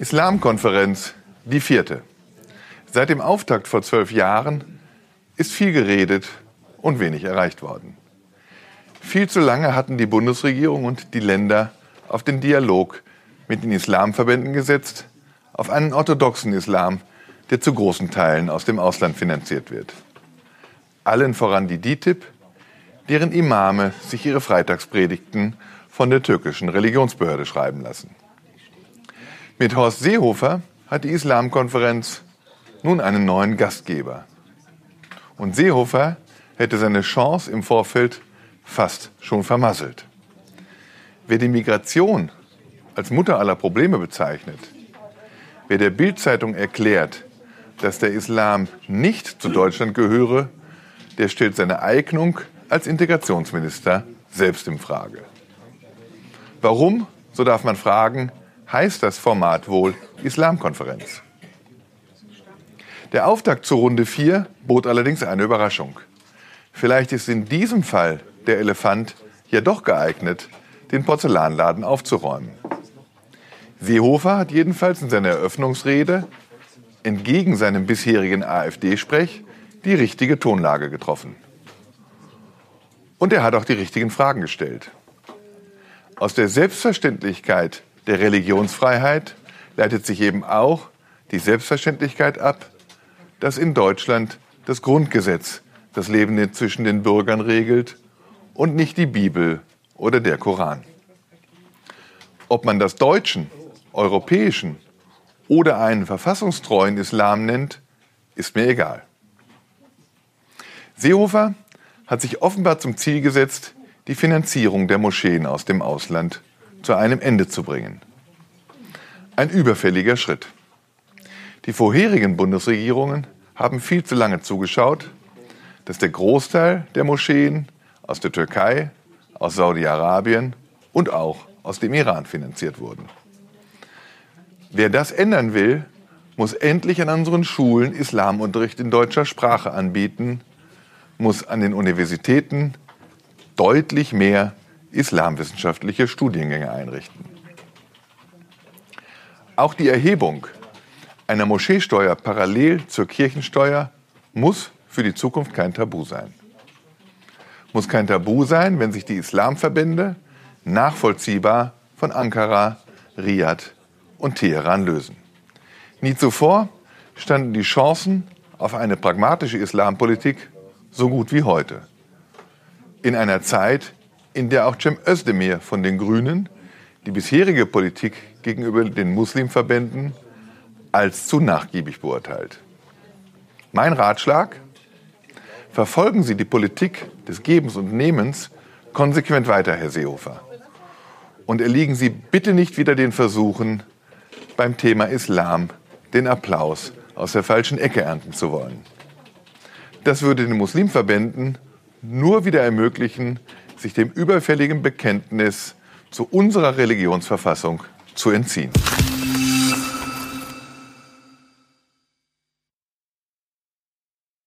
Islamkonferenz, die vierte. Seit dem Auftakt vor zwölf Jahren ist viel geredet und wenig erreicht worden. Viel zu lange hatten die Bundesregierung und die Länder auf den Dialog mit den Islamverbänden gesetzt, auf einen orthodoxen Islam, der zu großen Teilen aus dem Ausland finanziert wird. Allen voran die DITIB, deren Imame sich ihre Freitagspredigten von der türkischen Religionsbehörde schreiben lassen. Mit Horst Seehofer hat die Islamkonferenz nun einen neuen Gastgeber. Und Seehofer hätte seine Chance im Vorfeld fast schon vermasselt. Wer die Migration als Mutter aller Probleme bezeichnet, wer der Bildzeitung erklärt, dass der Islam nicht zu Deutschland gehöre, der stellt seine Eignung als Integrationsminister selbst in Frage. Warum, so darf man fragen, heißt das Format wohl Islamkonferenz? Der Auftakt zur Runde 4 bot allerdings eine Überraschung. Vielleicht ist in diesem Fall der Elefant ja doch geeignet, den Porzellanladen aufzuräumen. Seehofer hat jedenfalls in seiner Eröffnungsrede entgegen seinem bisherigen AfD-Sprech die richtige Tonlage getroffen. Und er hat auch die richtigen Fragen gestellt. Aus der Selbstverständlichkeit der Religionsfreiheit leitet sich eben auch die Selbstverständlichkeit ab, dass in Deutschland das Grundgesetz das Leben zwischen den Bürgern regelt und nicht die Bibel oder der Koran. Ob man das deutschen, europäischen oder einen verfassungstreuen Islam nennt, ist mir egal. Seehofer hat sich offenbar zum Ziel gesetzt, die Finanzierung der Moscheen aus dem Ausland zu einem Ende zu bringen. Ein überfälliger Schritt. Die vorherigen Bundesregierungen haben viel zu lange zugeschaut, dass der Großteil der Moscheen aus der Türkei, aus Saudi-Arabien und auch aus dem Iran finanziert wurden. Wer das ändern will, muss endlich an unseren Schulen Islamunterricht in deutscher Sprache anbieten, muss an den Universitäten deutlich mehr islamwissenschaftliche Studiengänge einrichten. Auch die Erhebung einer Moscheesteuer parallel zur Kirchensteuer muss für die Zukunft kein Tabu sein. Muss kein Tabu sein, wenn sich die Islamverbände nachvollziehbar von Ankara, Riyadh und Teheran lösen. Nie zuvor standen die Chancen auf eine pragmatische Islampolitik so gut wie heute. In einer Zeit, in der auch Cem Özdemir von den Grünen die bisherige Politik gegenüber den Muslimverbänden als zu nachgiebig beurteilt. Mein Ratschlag? Verfolgen Sie die Politik des Gebens und Nehmens konsequent weiter, Herr Seehofer. Und erliegen Sie bitte nicht wieder den Versuchen, beim Thema Islam den Applaus aus der falschen Ecke ernten zu wollen. Das würde den Muslimverbänden nur wieder ermöglichen, sich dem überfälligen Bekenntnis zu unserer Religionsverfassung zu entziehen.